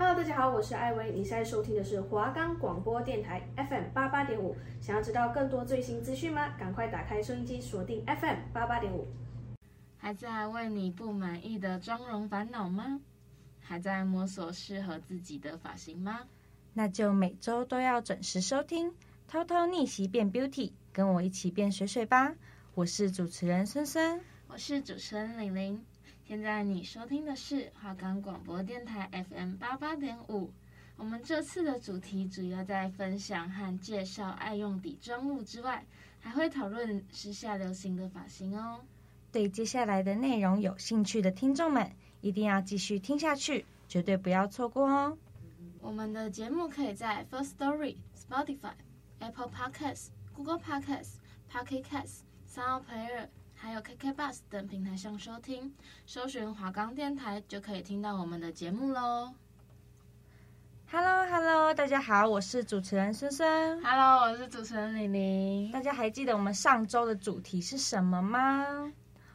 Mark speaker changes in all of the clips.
Speaker 1: Hello，大家好，我是艾薇，你现在收听的是华冈广播电台 FM 八八点五。想要知道更多最新资讯吗？赶快打开收音机，锁定 FM 八八点五。
Speaker 2: 还在为你不满意的妆容烦恼吗？还在摸索适合自己的发型吗？
Speaker 3: 那就每周都要准时收听，偷偷逆袭变 Beauty，跟我一起变水水吧。我是主持人孙孙，
Speaker 2: 我是主持人玲玲。现在你收听的是华冈广播电台 FM 八八点五。我们这次的主题主要在分享和介绍爱用底妆物之外，还会讨论时下流行的发型哦。
Speaker 3: 对接下来的内容有兴趣的听众们，一定要继续听下去，绝对不要错过哦。
Speaker 2: 我们的节目可以在 First Story、Spotify、Apple Podcasts、Google Podcasts、Pocket Casts、SoundPlayer。还有 KK Bus 等平台上收听，搜寻华冈电台就可以听到我们的节目喽。
Speaker 3: Hello Hello，大家好，我是主持人孙孙。
Speaker 2: Hello，我是主持人玲玲。
Speaker 3: 大家还记得我们上周的主题是什么吗？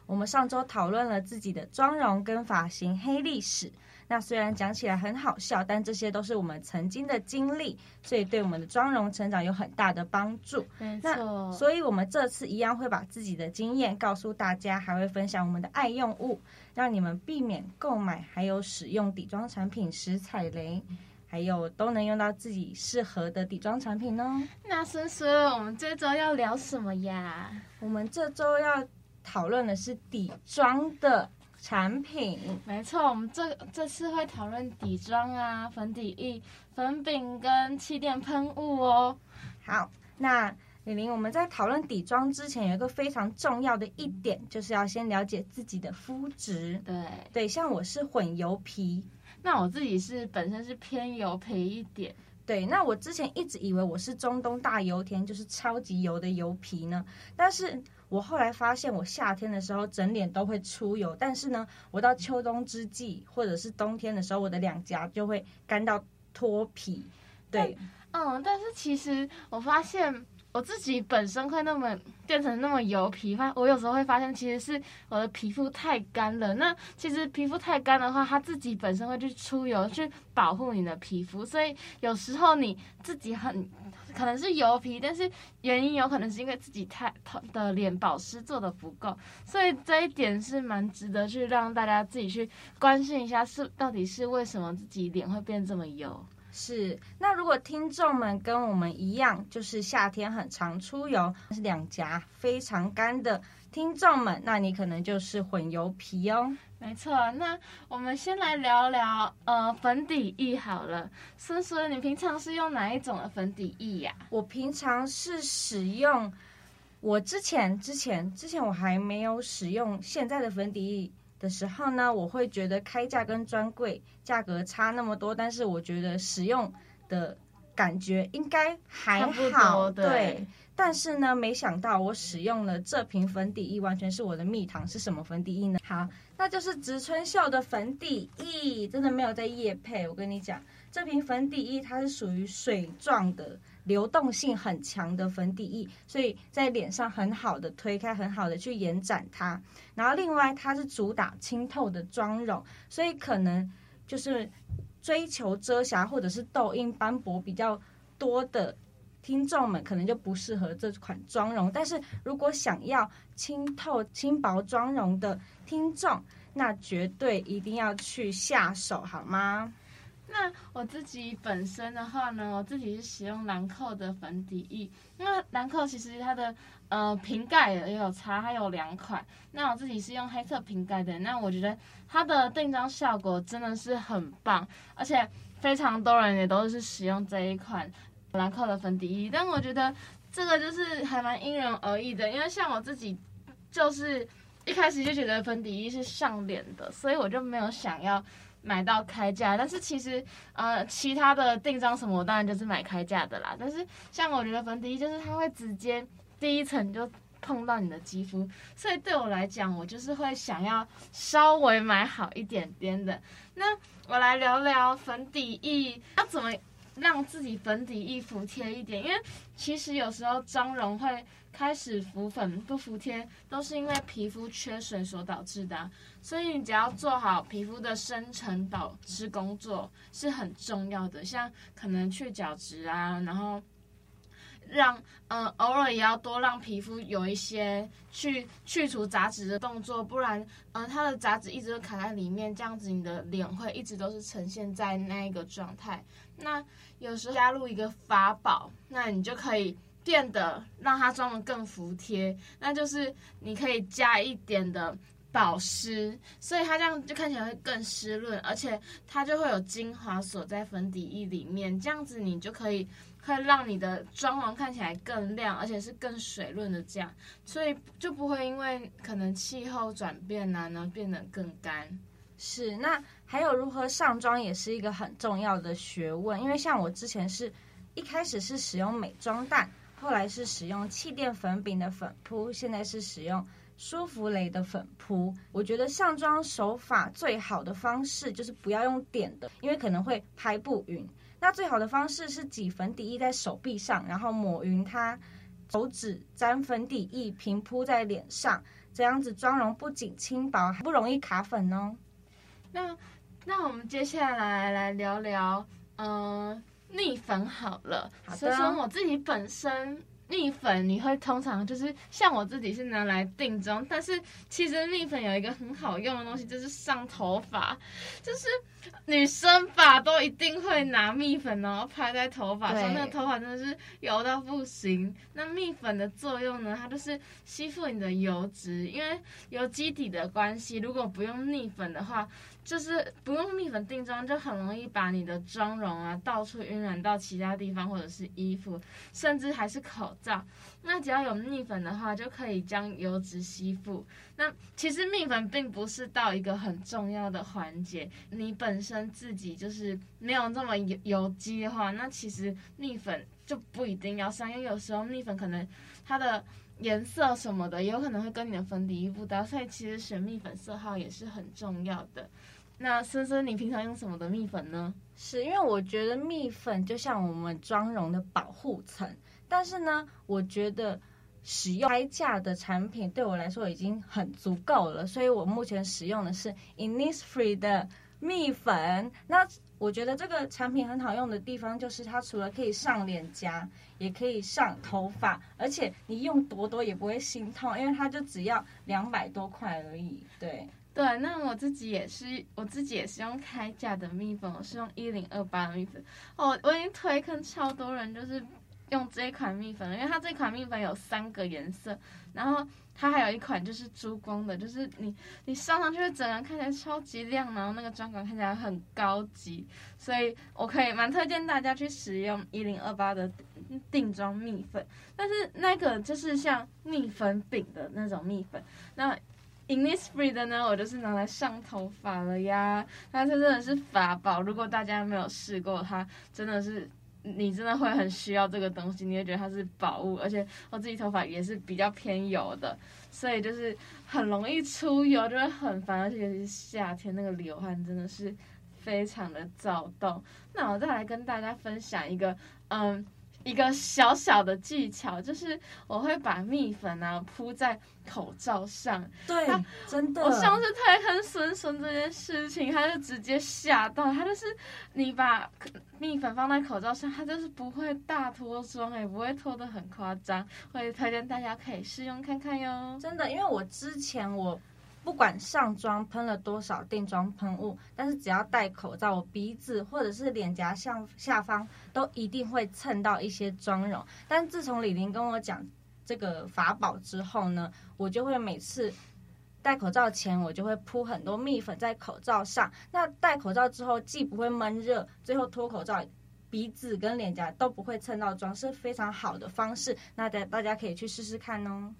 Speaker 3: 我们上周讨论了自己的妆容跟发型黑历史。那虽然讲起来很好笑，但这些都是我们曾经的经历，所以对我们的妆容成长有很大的帮助。
Speaker 2: 没错，
Speaker 3: 所以我们这次一样会把自己的经验告诉大家，还会分享我们的爱用物，让你们避免购买还有使用底妆产品时踩雷，还有都能用到自己适合的底妆产品哦。
Speaker 2: 那孙孙，我们这周要聊什么呀？
Speaker 3: 我们这周要讨论的是底妆的。产品
Speaker 2: 没错，我们这这次会讨论底妆啊、粉底液、粉饼跟气垫喷雾哦。
Speaker 3: 好，那李玲，我们在讨论底妆之前，有一个非常重要的一点，就是要先了解自己的肤质。
Speaker 2: 对
Speaker 3: 对，像我是混油皮，
Speaker 2: 那我自己是本身是偏油皮一点。
Speaker 3: 对，那我之前一直以为我是中东大油田，就是超级油的油皮呢，但是。我后来发现，我夏天的时候整脸都会出油，但是呢，我到秋冬之际或者是冬天的时候，我的两颊就会干到脱皮。对，
Speaker 2: 嗯，但是其实我发现我自己本身会那么变成那么油皮，发我有时候会发现其实是我的皮肤太干了。那其实皮肤太干的话，它自己本身会去出油去保护你的皮肤，所以有时候你自己很。可能是油皮，但是原因有可能是因为自己太的脸保湿做得不够，所以这一点是蛮值得去让大家自己去关心一下，是到底是为什么自己脸会变这么油？
Speaker 3: 是。那如果听众们跟我们一样，就是夏天很常出油，是两颊非常干的听众们，那你可能就是混油皮哦。
Speaker 2: 没错，那我们先来聊聊呃粉底液好了。孙孙，你平常是用哪一种的粉底液呀？
Speaker 3: 我平常是使用，我之前之前之前我还没有使用现在的粉底液的时候呢，我会觉得开价跟专柜价格差那么多，但是我觉得使用的感觉应该还好，对。对但是呢，没想到我使用了这瓶粉底液，完全是我的蜜糖。是什么粉底液呢？好，那就是植村秀的粉底液，真的没有在夜配。我跟你讲，这瓶粉底液它是属于水状的，流动性很强的粉底液，所以在脸上很好的推开，很好的去延展它。然后另外它是主打清透的妆容，所以可能就是追求遮瑕或者是痘印斑驳比较多的。听众们可能就不适合这款妆容，但是如果想要清透轻薄妆容的听众，那绝对一定要去下手，好吗？
Speaker 2: 那我自己本身的话呢，我自己是使用兰蔻的粉底液。那兰蔻其实它的呃瓶盖也有差，它有两款。那我自己是用黑色瓶盖的，那我觉得它的定妆效果真的是很棒，而且非常多人也都是使用这一款。兰蔻的粉底液，但我觉得这个就是还蛮因人而异的，因为像我自己就是一开始就觉得粉底液是上脸的，所以我就没有想要买到开价。但是其实呃，其他的定妆什么，我当然就是买开价的啦。但是像我觉得粉底液就是它会直接第一层就碰到你的肌肤，所以对我来讲，我就是会想要稍微买好一点点的。那我来聊聊粉底液要怎么。让自己粉底液服帖一点，因为其实有时候妆容会开始浮粉不服帖，都是因为皮肤缺水所导致的。所以你只要做好皮肤的深层保湿工作是很重要的，像可能去角质啊，然后让嗯、呃、偶尔也要多让皮肤有一些去去除杂质的动作，不然嗯、呃、它的杂质一直都卡在里面，这样子你的脸会一直都是呈现在那一个状态。那有时候加入一个法宝，那你就可以变得让它妆容更服帖。那就是你可以加一点的保湿，所以它这样就看起来会更湿润，而且它就会有精华锁在粉底液里面，这样子你就可以会让你的妆容看起来更亮，而且是更水润的这样，所以就不会因为可能气候转变啊，然后变得更干。
Speaker 3: 是，那还有如何上妆也是一个很重要的学问，因为像我之前是一开始是使用美妆蛋，后来是使用气垫粉饼的粉扑，现在是使用舒芙蕾的粉扑。我觉得上妆手法最好的方式就是不要用点的，因为可能会拍不匀。那最好的方式是挤粉底液在手臂上，然后抹匀它，手指沾粉底液平铺在脸上，这样子妆容不仅轻薄，还不容易卡粉哦。
Speaker 2: 那那我们接下来来聊聊，嗯、呃，蜜粉好了。好的。所以说我自己本身蜜粉，你会通常就是像我自己是拿来定妆，但是其实蜜粉有一个很好用的东西，就是上头发，就是女生吧都一定会拿蜜粉，然后拍在头发上，那个头发真的是油到不行。那蜜粉的作用呢，它就是吸附你的油脂，因为有基底的关系，如果不用蜜粉的话。就是不用蜜粉定妆，就很容易把你的妆容啊到处晕染到其他地方，或者是衣服，甚至还是口罩。那只要有蜜粉的话，就可以将油脂吸附。那其实蜜粉并不是到一个很重要的环节，你本身自己就是没有这么油油肌的话，那其实蜜粉就不一定要上，因为有时候蜜粉可能它的颜色什么的也有可能会跟你的粉底液不搭，所以其实选蜜粉色号也是很重要的。那森森，你平常用什么的蜜粉呢？
Speaker 3: 是因为我觉得蜜粉就像我们妆容的保护层，但是呢，我觉得使用开架的产品对我来说已经很足够了，所以我目前使用的是 Innisfree 的蜜粉。那我觉得这个产品很好用的地方就是它除了可以上脸颊，也可以上头发，而且你用多多也不会心痛，因为它就只要两百多块而已。对。
Speaker 2: 对，那我自己也是，我自己也是用开架的蜜粉，我是用一零二八的蜜粉。哦，我已经推坑超多人，就是用这一款蜜粉了，因为它这款蜜粉有三个颜色，然后它还有一款就是珠光的，就是你你上上去会整个人看起来超级亮，然后那个妆感看起来很高级，所以我可以蛮推荐大家去使用一零二八的定妆蜜粉。但是那个就是像蜜粉饼的那种蜜粉，那。Innisfree 的呢，我就是拿来上头发了呀。它真的是法宝，如果大家没有试过，它真的是你真的会很需要这个东西，你会觉得它是宝物。而且我自己头发也是比较偏油的，所以就是很容易出油，就会很烦。而且尤其是夏天，那个流汗真的是非常的躁动。那我再来跟大家分享一个，嗯。一个小小的技巧就是，我会把蜜粉啊铺在口罩上。
Speaker 3: 对，真的。
Speaker 2: 我上次太坑孙孙这件事情，他就直接吓到。他就是你把蜜粉放在口罩上，他就是不会大脱妆，也不会脱得很夸张。会推荐大家可以试用看看哟。
Speaker 3: 真的，因为我之前我。不管上妆喷了多少定妆喷雾，但是只要戴口罩，我鼻子或者是脸颊下下方都一定会蹭到一些妆容。但自从李玲跟我讲这个法宝之后呢，我就会每次戴口罩前，我就会铺很多蜜粉在口罩上。那戴口罩之后，既不会闷热，最后脱口罩，鼻子跟脸颊都不会蹭到妆，是非常好的方式。那大大家可以去试试看哦。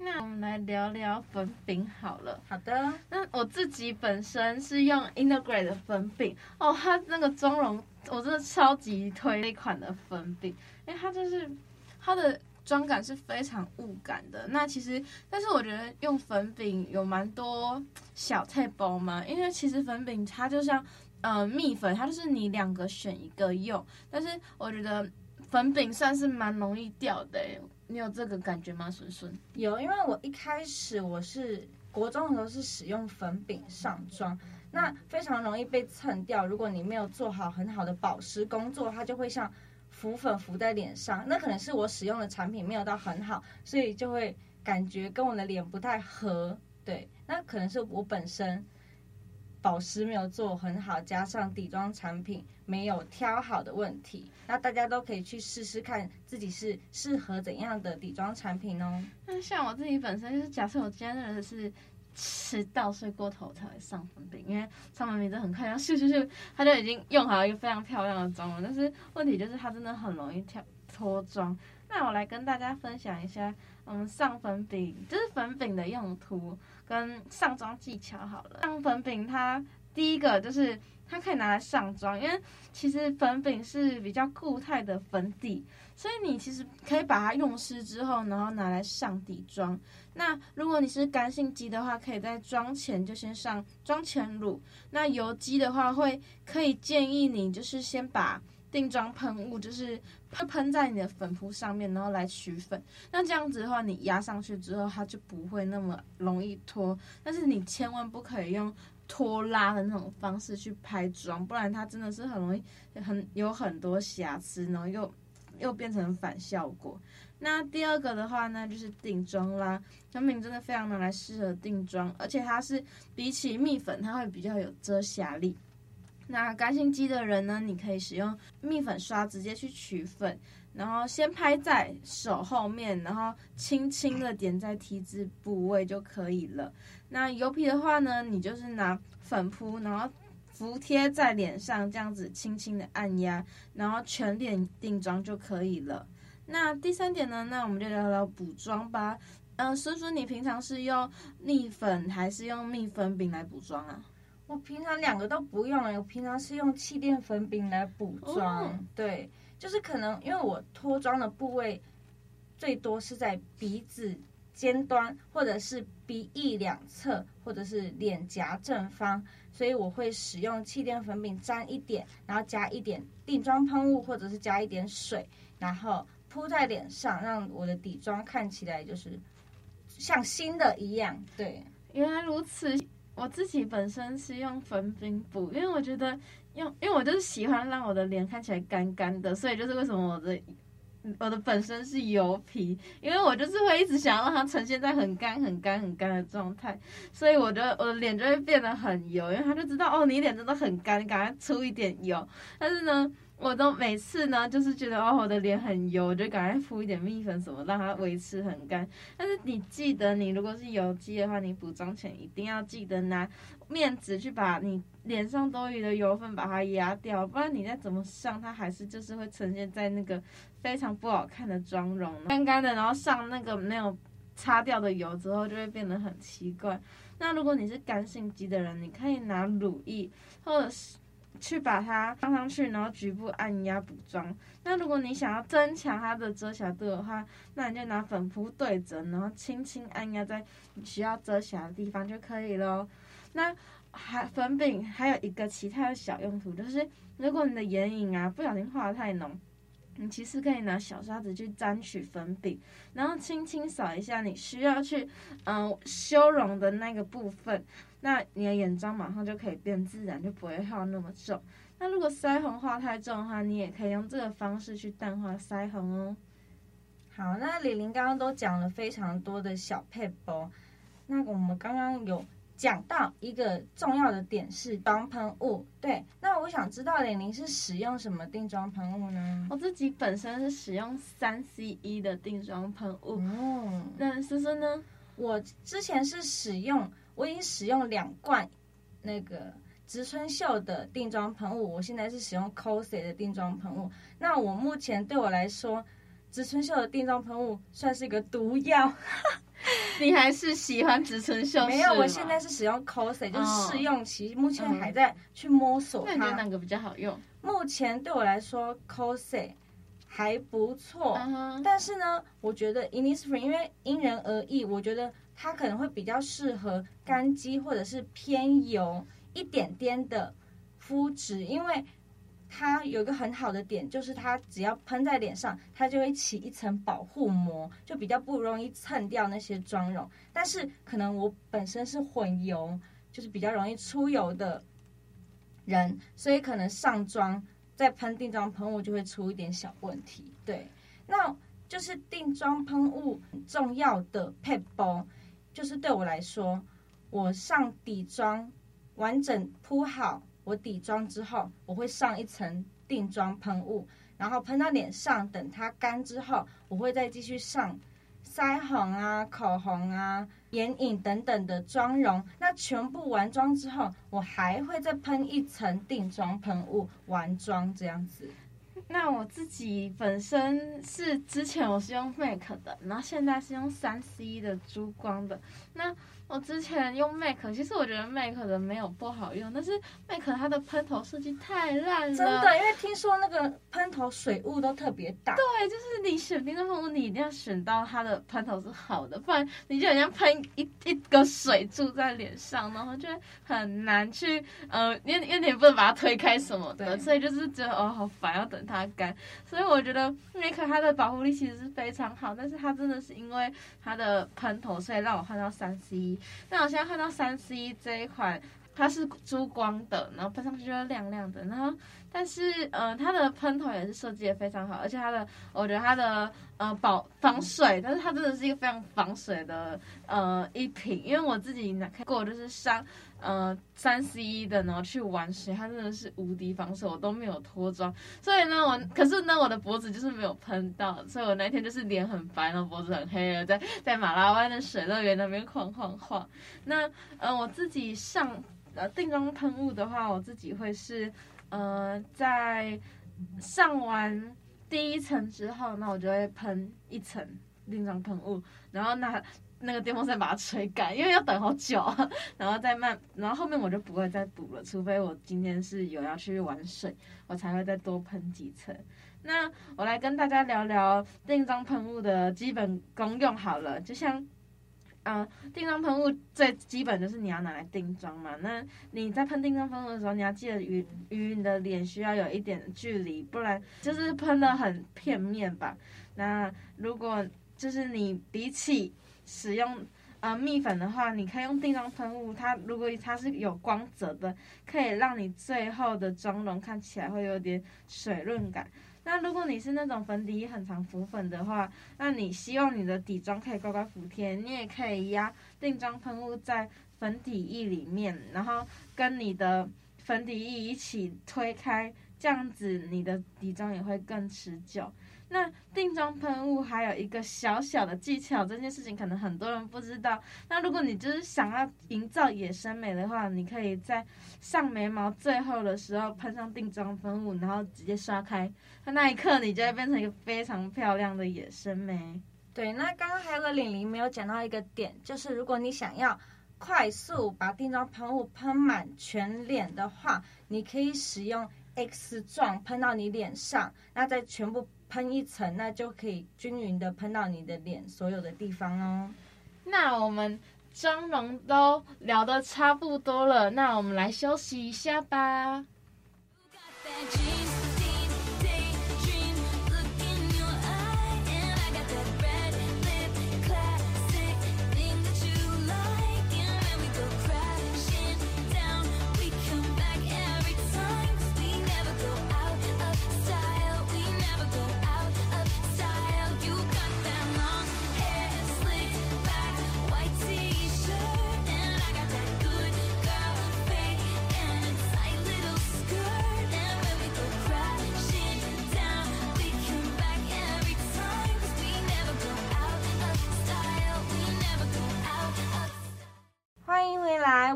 Speaker 2: 那我们来聊聊粉饼好了。
Speaker 3: 好的，
Speaker 2: 那我自己本身是用 Integrate 的粉饼哦，它那个妆容我真的超级推那款的粉饼，因为它就是它的妆感是非常雾感的。那其实，但是我觉得用粉饼有蛮多小菜包嘛，因为其实粉饼它就像呃蜜粉，它就是你两个选一个用。但是我觉得粉饼算是蛮容易掉的，你有这个感觉吗，孙孙？
Speaker 3: 有，因为我一开始我是国中的时候是使用粉饼上妆，那非常容易被蹭掉。如果你没有做好很好的保湿工作，它就会像浮粉浮在脸上。那可能是我使用的产品没有到很好，所以就会感觉跟我的脸不太合。对，那可能是我本身保湿没有做很好，加上底妆产品没有挑好的问题。那大家都可以去试试看，自己是适合怎样的底妆产品哦。
Speaker 2: 那像我自己本身就是，假设我今天真的是迟到睡过头才会上粉饼，因为上粉饼真的很快，然后咻咻咻，它就已经用好一个非常漂亮的妆了。但是问题就是它真的很容易脱脱妆。那我来跟大家分享一下，嗯，上粉饼就是粉饼的用途。跟上妆技巧好了，上粉饼它第一个就是它可以拿来上妆，因为其实粉饼是比较固态的粉底，所以你其实可以把它用湿之后，然后拿来上底妆。那如果你是干性肌的话，可以在妆前就先上妆前乳。那油肌的话，会可以建议你就是先把定妆喷雾就是喷喷在你的粉扑上面，然后来取粉。那这样子的话，你压上去之后，它就不会那么容易脱。但是你千万不可以用拖拉的那种方式去拍妆，不然它真的是很容易很有很多瑕疵，然后又又变成反效果。那第二个的话呢，就是定妆啦。粉饼真的非常的来适合定妆，而且它是比起蜜粉，它会比较有遮瑕力。那干性肌的人呢，你可以使用蜜粉刷直接去取粉，然后先拍在手后面，然后轻轻的点在 T 字部位就可以了。那油皮的话呢，你就是拿粉扑，然后服贴在脸上，这样子轻轻的按压，然后全脸定妆就可以了。那第三点呢，那我们就聊聊补妆吧。嗯、呃，孙孙，你平常是用蜜粉还是用蜜粉饼来补妆啊？
Speaker 3: 我平常两个都不用，我平常是用气垫粉饼来补妆。Oh. 对，就是可能因为我脱妆的部位最多是在鼻子尖端，或者是鼻翼两侧，或者是脸颊正方，所以我会使用气垫粉饼沾一点，然后加一点定妆喷雾，或者是加一点水，然后铺在脸上，让我的底妆看起来就是像新的一样。对，
Speaker 2: 原来如此。我自己本身是用粉饼补，因为我觉得用，因为我就是喜欢让我的脸看起来干干的，所以就是为什么我的我的本身是油皮，因为我就是会一直想要让它呈现在很干、很干、很干的状态，所以我的我的脸就会变得很油，因为他就知道哦，你脸真的很干，赶快出一点油。但是呢，我都每次呢，就是觉得哦，我的脸很油，就赶快敷一点蜜粉什么，让它维持很干。但是你记得，你如果是油肌的话，你补妆前一定要记得拿面纸去把你脸上多余的油分把它压掉，不然你再怎么上，它还是就是会呈现在那个非常不好看的妆容，干干的，然后上那个没有擦掉的油之后，就会变得很奇怪。那如果你是干性肌的人，你可以拿乳液或者是。去把它放上去，然后局部按压补妆。那如果你想要增强它的遮瑕度的话，那你就拿粉扑对折，然后轻轻按压在你需要遮瑕的地方就可以咯。那还粉饼还有一个其他的小用途，就是如果你的眼影啊不小心画得太浓，你其实可以拿小刷子去沾取粉饼，然后轻轻扫一下你需要去嗯修容的那个部分。那你的眼妆马上就可以变自然，就不会画那么重。那如果腮红画太重的话，你也可以用这个方式去淡化腮红哦。
Speaker 3: 好，那李玲刚刚都讲了非常多的小配包，那我们刚刚有讲到一个重要的点是妆喷雾。对，那我想知道玲玲是使用什么定妆喷雾呢？
Speaker 2: 我自己本身是使用三 CE 的定妆喷雾。哦，那思思呢？
Speaker 3: 我之前是使用。我已经使用两罐那个植村秀的定妆喷雾，我现在是使用 Cosy 的定妆喷雾。那我目前对我来说，植村秀的定妆喷雾算是一个毒药。
Speaker 2: 你还是喜欢植村秀？
Speaker 3: 没有，我现在是使用 COSE，就是试用期，目前还在去摸索它。
Speaker 2: 那你觉得哪个比较好用？
Speaker 3: 目前对我来说，COSE 还不错。Uh. 但是呢，我觉得 Innisfree 因为因人而异，我觉得。它可能会比较适合干肌或者是偏油一点点的肤质，因为它有一个很好的点，就是它只要喷在脸上，它就会起一层保护膜，就比较不容易蹭掉那些妆容。但是可能我本身是混油，就是比较容易出油的人，所以可能上妆再喷定妆喷雾就会出一点小问题。对，那就是定妆喷雾重要的配包，就是对我来说，我上底妆完整铺好我底妆之后，我会上一层定妆喷雾，然后喷到脸上，等它干之后，我会再继续上腮红啊、口红啊、眼影等等的妆容。那全部完妆之后，我还会再喷一层定妆喷雾，完妆这样子。
Speaker 2: 那我自己本身是之前我是用 MAC 的，然后现在是用三 C 的珠光的。那我之前用 MAC，其实我觉得 MAC 的没有不好用，但是 MAC 它的喷头设计太烂了。
Speaker 3: 真的，因为听说那个喷头水雾都特别大。
Speaker 2: 对，就是你选定妆喷雾，你一定要选到它的喷头是好的，不然你就好像喷一一个水柱在脸上，然后就很难去呃，因为因为你不能把它推开什么的，所以就是觉得哦好烦，要等它干。所以我觉得 MAC 它的保护力其实是非常好，但是它真的是因为它的喷头，所以让我换到三 C。那我现在看到三 C 这一款，它是珠光的，然后喷上去就会亮亮的，然后但是呃它的喷头也是设计的非常好，而且它的我觉得它的呃保防水，但是它真的是一个非常防水的呃一瓶，因为我自己拿开过就是上。呃，三 C 的，然后去玩水，它真的是无敌防水，我都没有脱妆。所以呢，我可是呢，我的脖子就是没有喷到，所以我那天就是脸很白，然后脖子很黑了，在在马拉湾的水乐园那边晃晃晃。那呃，我自己上呃定妆喷雾的话，我自己会是呃在上完第一层之后，那我就会喷一层定妆喷雾，然后那。那个电风扇把它吹干，因为要等好久，然后再慢，然后后面我就不会再补了，除非我今天是有要去玩水，我才会再多喷几层。那我来跟大家聊聊定妆喷雾的基本功用好了，就像，嗯、定妆喷雾最基本就是你要拿来定妆嘛。那你在喷定妆喷雾的时候，你要记得与与你的脸需要有一点距离，不然就是喷得很片面吧。那如果就是你比起使用呃蜜粉的话，你可以用定妆喷雾。它如果它是有光泽的，可以让你最后的妆容看起来会有点水润感。那如果你是那种粉底液很常浮粉的话，那你希望你的底妆可以乖乖服帖，你也可以压定妆喷雾在粉底液里面，然后跟你的粉底液一起推开，这样子你的底妆也会更持久。那定妆喷雾还有一个小小的技巧，这件事情可能很多人不知道。那如果你就是想要营造野生美的话，你可以在上眉毛最后的时候喷上定妆喷雾，然后直接刷开，那那一刻你就会变成一个非常漂亮的野生眉。
Speaker 3: 对，那刚刚还有个玲玲没有讲到一个点，就是如果你想要快速把定妆喷雾喷满全脸的话，你可以使用 X 状喷到你脸上，那再全部。喷一层，那就可以均匀的喷到你的脸所有的地方哦。
Speaker 2: 那我们妆容都聊得差不多了，那我们来休息一下吧。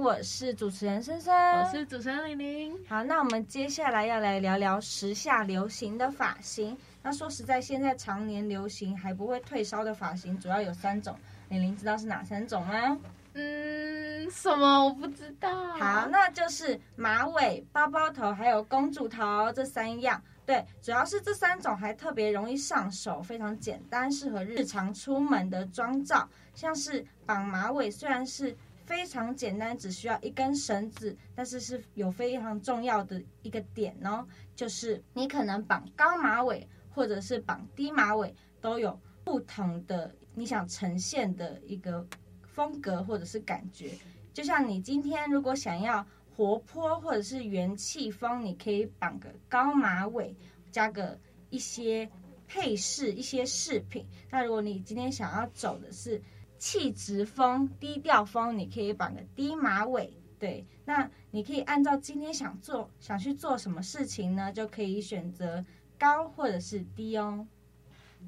Speaker 3: 我是主持人森森，
Speaker 2: 我是主持人玲玲。
Speaker 3: 好，那我们接下来要来聊聊时下流行的发型。那说实在，现在常年流行还不会退烧的发型，主要有三种。玲玲知道是哪三种吗？
Speaker 2: 嗯，什么？我不知道。
Speaker 3: 好，那就是马尾、包包头还有公主头这三样。对，主要是这三种还特别容易上手，非常简单，适合日常出门的妆造。像是绑马尾，虽然是非常简单，只需要一根绳子，但是是有非常重要的一个点哦，就是你可能绑高马尾或者是绑低马尾，都有不同的你想呈现的一个风格或者是感觉。就像你今天如果想要活泼或者是元气风，你可以绑个高马尾，加个一些配饰、一些饰品。那如果你今天想要走的是气质风、低调风，你可以绑个低马尾。对，那你可以按照今天想做、想去做什么事情呢，就可以选择高或者是低哦。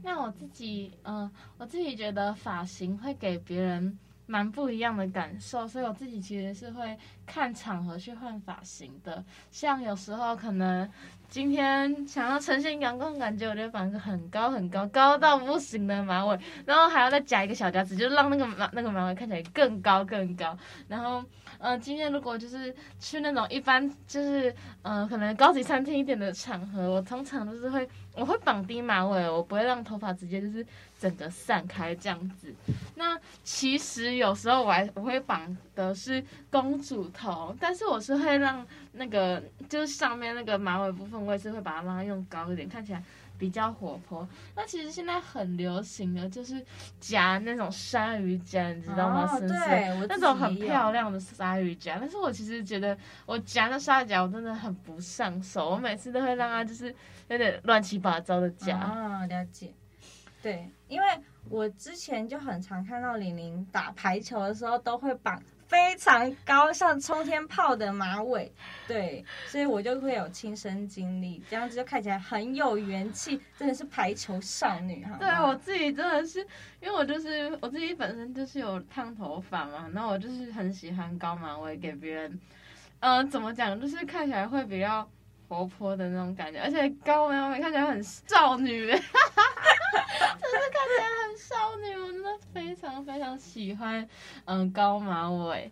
Speaker 2: 那我自己，嗯、我自己觉得发型会给别人。蛮不一样的感受，所以我自己其实是会看场合去换发型的。像有时候可能今天想要呈现阳光感觉，我就绑个很高很高、高到不行的马尾，然后还要再夹一个小夹子，就让那个马那个马尾看起来更高更高。然后，嗯、今天如果就是去那种一般就是嗯、呃、可能高级餐厅一点的场合，我通常都是会我会绑低马尾，我不会让头发直接就是。整个散开这样子，那其实有时候我还我会绑的是公主头，但是我是会让那个就是上面那个马尾部分，我也是会把它让它用高一点，看起来比较活泼。那其实现在很流行的就是夹那种鲨鱼夹，你知道吗？
Speaker 3: 哦，对，
Speaker 2: 那种很漂亮的鲨鱼夹。但是我其实觉得我夹那鲨鱼夹我真的很不上手，我每次都会让它就是有点乱七八糟的夹。
Speaker 3: 啊，哦，了解。对，因为我之前就很常看到玲玲打排球的时候都会绑非常高，像冲天炮的马尾，对，所以我就会有亲身经历，这样子就看起来很有元气，真的是排球少女哈。
Speaker 2: 对，我自己真的是，因为我就是我自己本身就是有烫头发嘛，那我就是很喜欢高马尾给别人，嗯、呃，怎么讲，就是看起来会比较活泼的那种感觉，而且高马尾看起来很少女。真的看起来很少女，我真的非常非常喜欢，嗯，高马尾。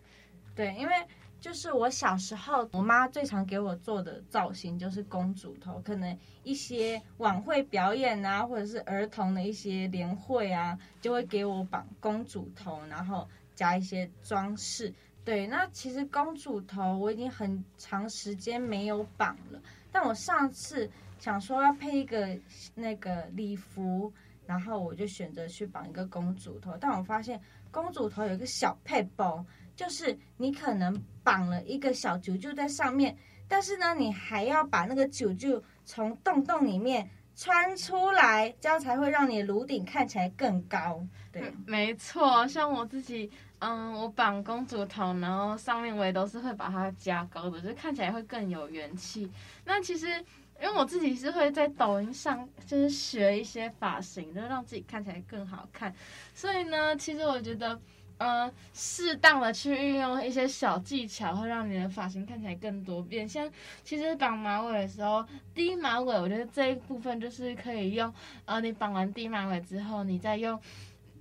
Speaker 3: 对，因为就是我小时候，我妈最常给我做的造型就是公主头，可能一些晚会表演啊，或者是儿童的一些联会啊，就会给我绑公主头，然后加一些装饰。对，那其实公主头我已经很长时间没有绑了，但我上次。想说要配一个那个礼服，然后我就选择去绑一个公主头。但我发现公主头有一个小配包，就是你可能绑了一个小啾啾在上面，但是呢，你还要把那个啾啾从洞洞里面穿出来，这样才会让你颅顶看起来更高。对，
Speaker 2: 没错，像我自己，嗯，我绑公主头，然后上面我也都是会把它加高的，就看起来会更有元气。那其实。因为我自己是会在抖音上就是学一些发型，就让自己看起来更好看。所以呢，其实我觉得，呃，适当的去运用一些小技巧，会让你的发型看起来更多变。像其实绑马尾的时候，低马尾，我觉得这一部分就是可以用，呃，你绑完低马尾之后，你再用，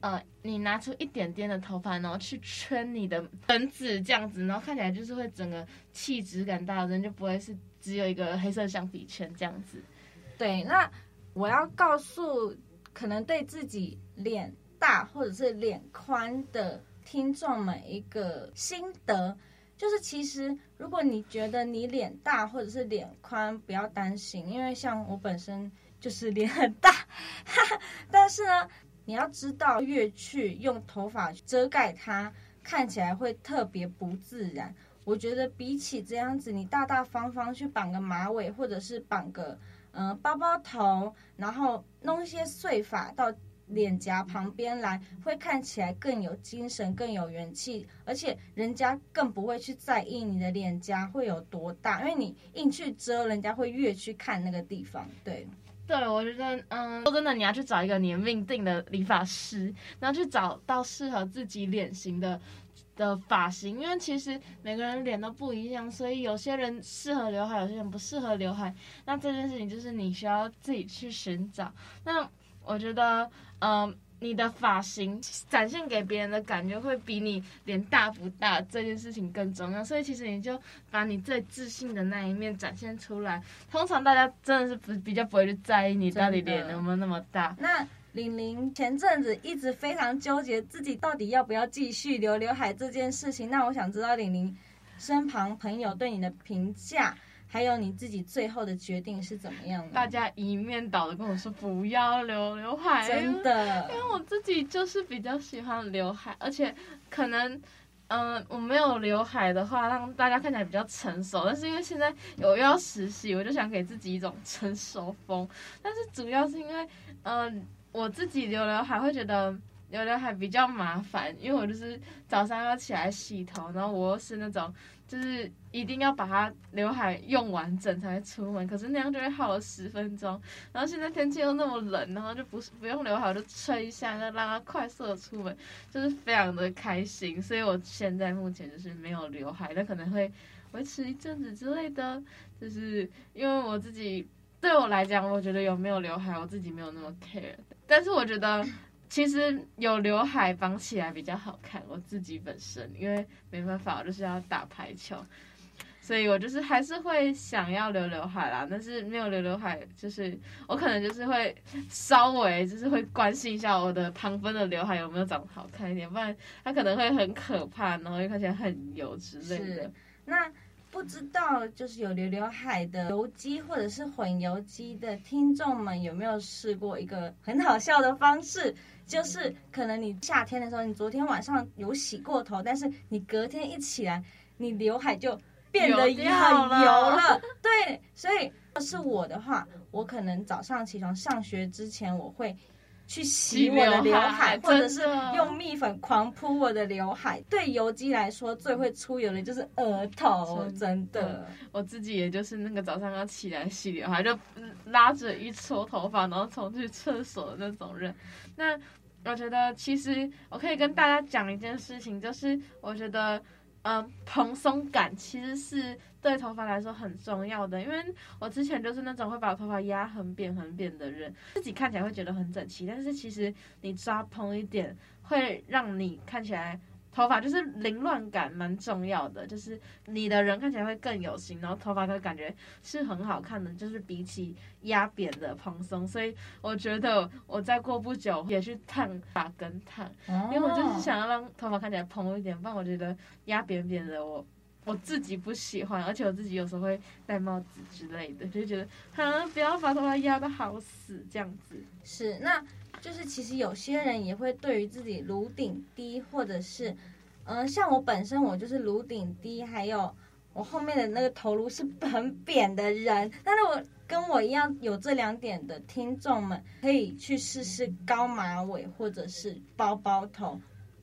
Speaker 2: 呃，你拿出一点点的头发，然后去圈你的 粉子，这样子，然后看起来就是会整个气质感大，人就不会是。只有一个黑色橡皮圈这样子，
Speaker 3: 对。那我要告诉可能对自己脸大或者是脸宽的听众们一个心得，就是其实如果你觉得你脸大或者是脸宽，不要担心，因为像我本身就是脸很大，哈哈，但是呢，你要知道越去用头发遮盖它，看起来会特别不自然。我觉得比起这样子，你大大方方去绑个马尾，或者是绑个嗯、包包头，然后弄一些碎发到脸颊旁边来，会看起来更有精神、更有元气，而且人家更不会去在意你的脸颊会有多大，因为你硬去遮，人家会越去看那个地方。对，
Speaker 2: 对，我觉得嗯，说真的，你要去找一个你命定的理发师，然后去找到适合自己脸型的。的发型，因为其实每个人脸都不一样，所以有些人适合刘海，有些人不适合刘海。那这件事情就是你需要自己去寻找。那我觉得，嗯、呃，你的发型展现给别人的感觉会比你脸大不大这件事情更重要。所以其实你就把你最自信的那一面展现出来。通常大家真的是不比较不会去在意你到底脸有没有那么大。
Speaker 3: 那玲玲前阵子一直非常纠结自己到底要不要继续留刘海这件事情。那我想知道玲玲身旁朋友对你的评价，还有你自己最后的决定是怎么样的？
Speaker 2: 大家一面倒的跟我说不要留刘海，
Speaker 3: 真的，
Speaker 2: 因为我自己就是比较喜欢刘海，而且可能。嗯，我没有刘海的话，让大家看起来比较成熟。但是因为现在有又要实习，我就想给自己一种成熟风。但是主要是因为，嗯，我自己留刘海会觉得留刘海比较麻烦，因为我就是早上要起来洗头，然后我又是那种。就是一定要把它刘海用完整才会出门，可是那样就会耗了十分钟。然后现在天气又那么冷，然后就不不用刘海，就吹一下，就让它快速的出门，就是非常的开心。所以我现在目前就是没有刘海，但可能会维持一阵子之类的。就是因为我自己对我来讲，我觉得有没有刘海，我自己没有那么 care。但是我觉得。其实有刘海绑起来比较好看，我自己本身因为没办法，我就是要打排球，所以我就是还是会想要留刘海啦。但是没有留刘海，就是我可能就是会稍微就是会关心一下我的旁分的刘海有没有长得好看一点，不然它可能会很可怕，然后又看起来很油之类的。
Speaker 3: 那不知道就是有留刘海的油肌或者是混油肌的听众们有没有试过一个很好笑的方式？就是可能你夏天的时候，你昨天晚上有洗过头，但是你隔天一起来，你刘海就变得很油了。对，所以要是我的话，我可能早上起床上学之前，我会去洗我的刘海，或者是用蜜粉狂扑我的刘海。对油肌来说，最会出油的就是额头，真的。
Speaker 2: 我自己也就是那个早上要起来洗刘海，就拉着一撮头发，然后冲去厕所的那种人。那我觉得其实我可以跟大家讲一件事情，就是我觉得，嗯、呃，蓬松感其实是对头发来说很重要的。因为我之前就是那种会把头发压很扁很扁的人，自己看起来会觉得很整齐，但是其实你抓蓬一点，会让你看起来。头发就是凌乱感蛮重要的，就是你的人看起来会更有型，然后头发的感觉是很好看的，就是比起压扁的蓬松，所以我觉得我再过不久也去烫发根烫，因为我就是想要让头发看起来蓬一点，不然我觉得压扁扁的我我自己不喜欢，而且我自己有时候会戴帽子之类的，就觉得啊不要把头发压得好死这样子。
Speaker 3: 是那。就是其实有些人也会对于自己颅顶低，或者是，嗯、像我本身我就是颅顶低，还有我后面的那个头颅是很扁的人。但是我跟我一样有这两点的听众们，可以去试试高马尾，或者是包包头，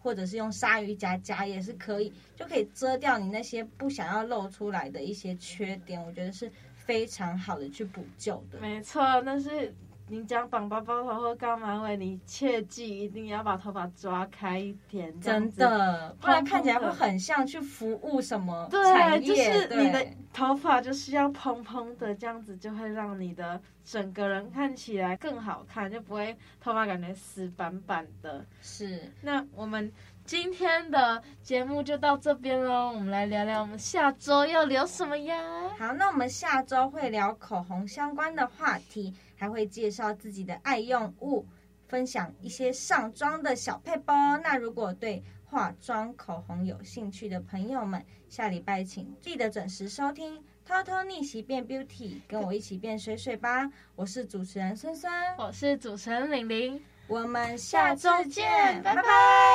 Speaker 3: 或者是用鲨鱼夹夹也是可以，就可以遮掉你那些不想要露出来的一些缺点。我觉得是非常好的去补救的。
Speaker 2: 没错，但是。你讲绑包包头或高马尾，你切记一定要把头发抓开一点，
Speaker 3: 真的，不然看起来会很像去服务什么。
Speaker 2: 对，就是你的头发就是要蓬蓬的，这样子就会让你的整个人看起来更好看，就不会头发感觉死板板的。
Speaker 3: 是，
Speaker 2: 那我们。今天的节目就到这边喽，我们来聊聊我们下周要聊什么呀？
Speaker 3: 好，那我们下周会聊口红相关的话题，还会介绍自己的爱用物，分享一些上妆的小配包。那如果对化妆口红有兴趣的朋友们，下礼拜请记得准时收听《偷偷逆袭变 Beauty》，跟我一起变水水吧。我是主持人孙孙，
Speaker 2: 我是主持人玲玲，
Speaker 3: 我们下周见，
Speaker 2: 拜拜。
Speaker 3: 拜拜。